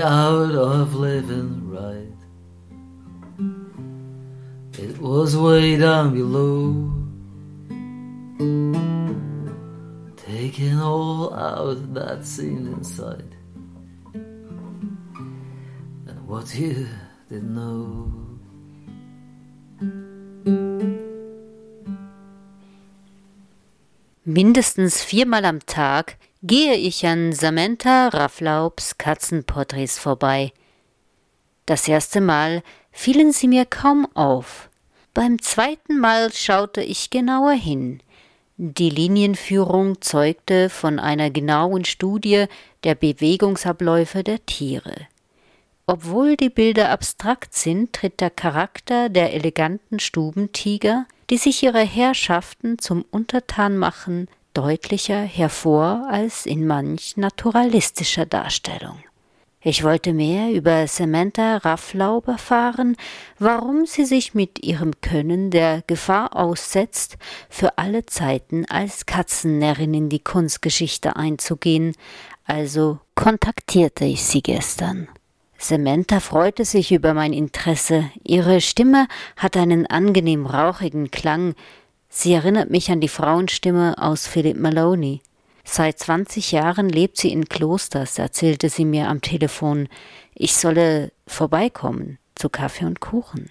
out of living right. It was way down below, taking all out that seemed inside, and what you didn't know. Mindestens viermal am Tag gehe ich an Samantha Rafflaubs Katzenporträts vorbei. Das erste Mal fielen sie mir kaum auf. Beim zweiten Mal schaute ich genauer hin. Die Linienführung zeugte von einer genauen Studie der Bewegungsabläufe der Tiere. Obwohl die Bilder abstrakt sind, tritt der Charakter der eleganten Stubentiger, die sich ihre Herrschaften zum Untertan machen, deutlicher hervor als in manch naturalistischer Darstellung. Ich wollte mehr über Samantha Rafflaub erfahren, warum sie sich mit ihrem Können der Gefahr aussetzt, für alle Zeiten als Katzennärrin in die Kunstgeschichte einzugehen, also kontaktierte ich sie gestern. Samantha freute sich über mein Interesse. Ihre Stimme hat einen angenehm rauchigen Klang, Sie erinnert mich an die Frauenstimme aus Philip Maloney. Seit 20 Jahren lebt sie in Klosters, erzählte sie mir am Telefon. Ich solle vorbeikommen zu Kaffee und Kuchen.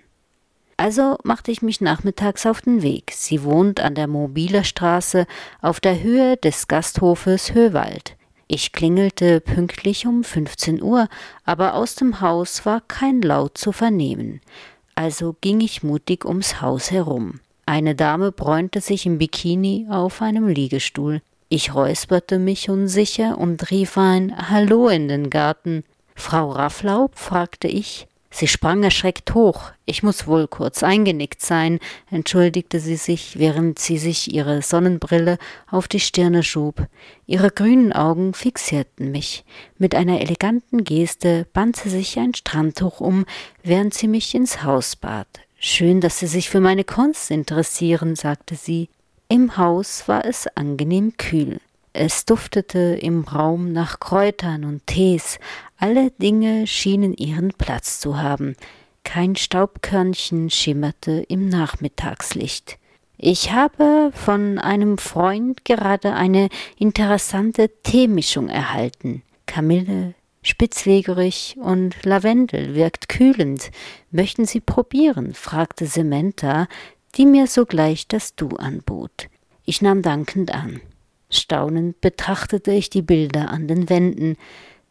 Also machte ich mich nachmittags auf den Weg. Sie wohnt an der Mobiler Straße auf der Höhe des Gasthofes Höhwald. Ich klingelte pünktlich um 15 Uhr, aber aus dem Haus war kein Laut zu vernehmen. Also ging ich mutig ums Haus herum. Eine Dame bräunte sich im Bikini auf einem Liegestuhl. Ich räusperte mich unsicher und rief ein Hallo in den Garten. Frau Rafflaub? fragte ich. Sie sprang erschreckt hoch. Ich muss wohl kurz eingenickt sein, entschuldigte sie sich, während sie sich ihre Sonnenbrille auf die Stirne schob. Ihre grünen Augen fixierten mich. Mit einer eleganten Geste band sie sich ein Strandtuch um, während sie mich ins Haus bat. Schön, dass Sie sich für meine Kunst interessieren, sagte sie. Im Haus war es angenehm kühl. Es duftete im Raum nach Kräutern und Tees. Alle Dinge schienen ihren Platz zu haben. Kein Staubkörnchen schimmerte im Nachmittagslicht. Ich habe von einem Freund gerade eine interessante Teemischung erhalten. Kamille, Spitzwegerich und Lavendel wirkt kühlend. Möchten Sie probieren? fragte Samantha, die mir sogleich das Du anbot. Ich nahm dankend an. Staunend betrachtete ich die Bilder an den Wänden.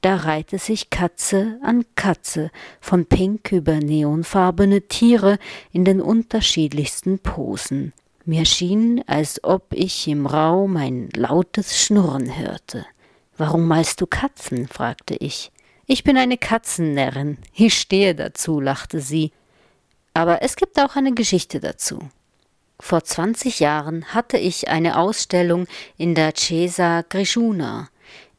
Da reihte sich Katze an Katze, von pink über neonfarbene Tiere in den unterschiedlichsten Posen. Mir schien, als ob ich im Raum ein lautes Schnurren hörte. Warum malst du Katzen? fragte ich. Ich bin eine Katzennärrin. Ich stehe dazu, lachte sie. Aber es gibt auch eine Geschichte dazu. Vor 20 Jahren hatte ich eine Ausstellung in der Cesa Grishuna.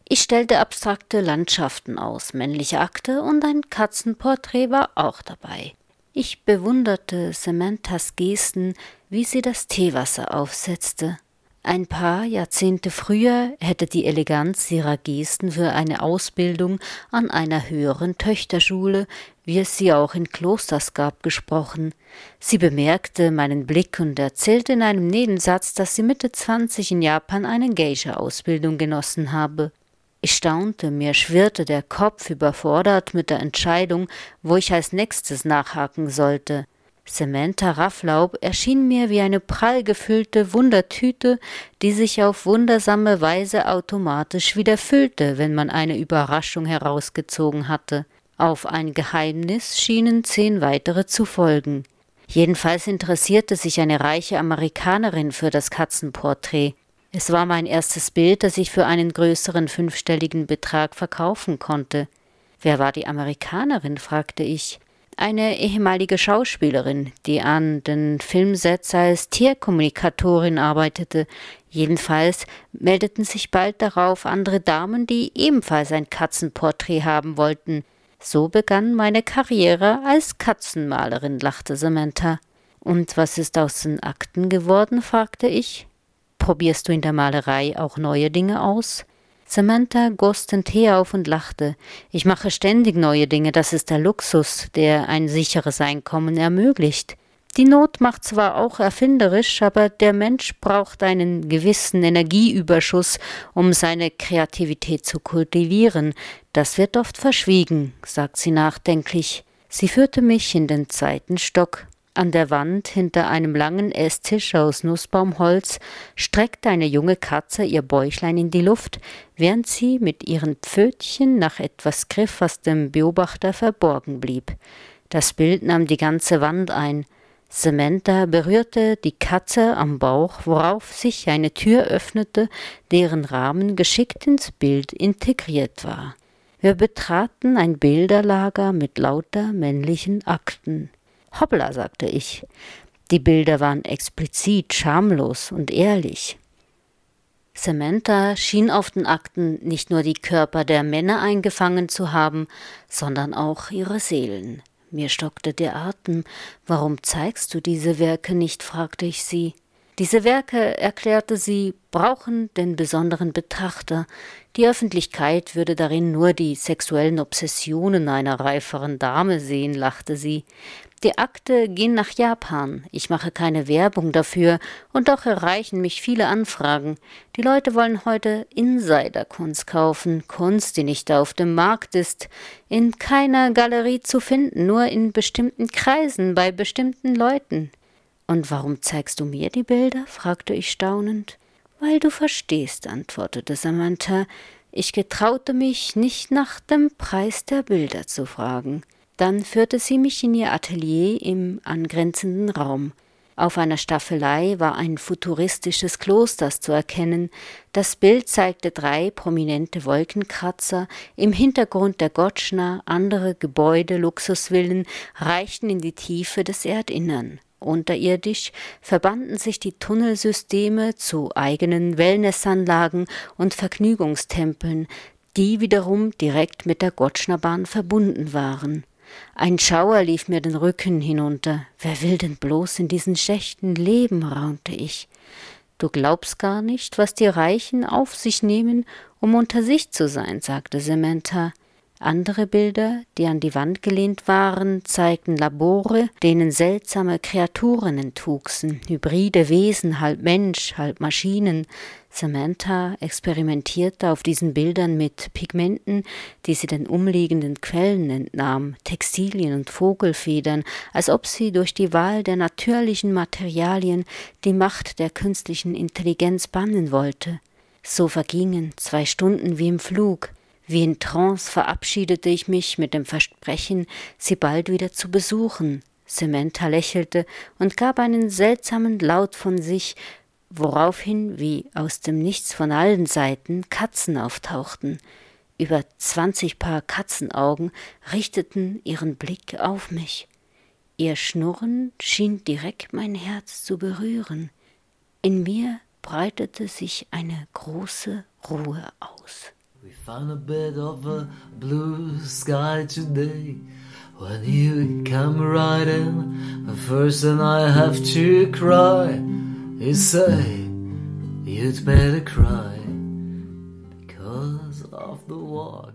Ich stellte abstrakte Landschaften aus, männliche Akte und ein Katzenporträt war auch dabei. Ich bewunderte Samanthas Gesten, wie sie das Teewasser aufsetzte. Ein paar Jahrzehnte früher hätte die Eleganz ihrer Gesten für eine Ausbildung an einer höheren Töchterschule, wie es sie auch in Klosters gab, gesprochen. Sie bemerkte meinen Blick und erzählte in einem Nebensatz, dass sie Mitte zwanzig in Japan eine Geisha-Ausbildung genossen habe. Ich staunte, mir schwirrte der Kopf überfordert mit der Entscheidung, wo ich als nächstes nachhaken sollte. Samantha Rafflaub erschien mir wie eine prall gefüllte Wundertüte, die sich auf wundersame Weise automatisch wieder füllte, wenn man eine Überraschung herausgezogen hatte. Auf ein Geheimnis schienen zehn weitere zu folgen. Jedenfalls interessierte sich eine reiche Amerikanerin für das Katzenporträt. Es war mein erstes Bild, das ich für einen größeren fünfstelligen Betrag verkaufen konnte. Wer war die Amerikanerin? fragte ich eine ehemalige Schauspielerin, die an den Filmsets als Tierkommunikatorin arbeitete. Jedenfalls meldeten sich bald darauf andere Damen, die ebenfalls ein Katzenporträt haben wollten. So begann meine Karriere als Katzenmalerin, lachte Samantha. Und was ist aus den Akten geworden? fragte ich. Probierst du in der Malerei auch neue Dinge aus? Samantha goss den Tee auf und lachte. Ich mache ständig neue Dinge, das ist der Luxus, der ein sicheres Einkommen ermöglicht. Die Not macht zwar auch erfinderisch, aber der Mensch braucht einen gewissen Energieüberschuss, um seine Kreativität zu kultivieren. Das wird oft verschwiegen, sagt sie nachdenklich. Sie führte mich in den zweiten Stock. An der Wand hinter einem langen Esstisch aus Nussbaumholz streckte eine junge Katze ihr Bäuchlein in die Luft, während sie mit ihren Pfötchen nach etwas griff, was dem Beobachter verborgen blieb. Das Bild nahm die ganze Wand ein. Samantha berührte die Katze am Bauch, worauf sich eine Tür öffnete, deren Rahmen geschickt ins Bild integriert war. Wir betraten ein Bilderlager mit lauter männlichen Akten. Hoppla, sagte ich. Die Bilder waren explizit, schamlos und ehrlich. Samantha schien auf den Akten nicht nur die Körper der Männer eingefangen zu haben, sondern auch ihre Seelen. Mir stockte der Atem. Warum zeigst du diese Werke nicht? fragte ich sie. Diese Werke, erklärte sie, brauchen den besonderen Betrachter. Die Öffentlichkeit würde darin nur die sexuellen Obsessionen einer reiferen Dame sehen, lachte sie. Die Akte gehen nach Japan. Ich mache keine Werbung dafür und doch erreichen mich viele Anfragen. Die Leute wollen heute Insiderkunst kaufen, Kunst, die nicht auf dem Markt ist, in keiner Galerie zu finden, nur in bestimmten Kreisen, bei bestimmten Leuten. Und warum zeigst du mir die Bilder? fragte ich staunend. Weil du verstehst, antwortete Samantha. Ich getraute mich nicht nach dem Preis der Bilder zu fragen. Dann führte sie mich in ihr Atelier im angrenzenden Raum. Auf einer Staffelei war ein futuristisches Kloster zu erkennen. Das Bild zeigte drei prominente Wolkenkratzer, im Hintergrund der Gotschna, andere Gebäude, Luxusvillen reichten in die Tiefe des Erdinnern. Unterirdisch verbanden sich die Tunnelsysteme zu eigenen Wellnessanlagen und Vergnügungstempeln, die wiederum direkt mit der Gotschnerbahn verbunden waren. Ein Schauer lief mir den Rücken hinunter. Wer will denn bloß in diesen Schächten leben? raunte ich. Du glaubst gar nicht, was die Reichen auf sich nehmen, um unter sich zu sein, sagte Samantha. Andere Bilder, die an die Wand gelehnt waren, zeigten Labore, denen seltsame Kreaturen entwuchsen, hybride Wesen, halb Mensch, halb Maschinen. Samantha experimentierte auf diesen Bildern mit Pigmenten, die sie den umliegenden Quellen entnahm, Textilien und Vogelfedern, als ob sie durch die Wahl der natürlichen Materialien die Macht der künstlichen Intelligenz bannen wollte. So vergingen zwei Stunden wie im Flug. Wie in Trance verabschiedete ich mich mit dem Versprechen, sie bald wieder zu besuchen. Samantha lächelte und gab einen seltsamen Laut von sich, woraufhin wie aus dem Nichts von allen Seiten Katzen auftauchten. Über zwanzig Paar Katzenaugen richteten ihren Blick auf mich. Ihr Schnurren schien direkt mein Herz zu berühren. In mir breitete sich eine große Ruhe aus. We found a bit of a blue sky today. When you come riding, the first thing I have to cry is say, you'd better cry because of the walk.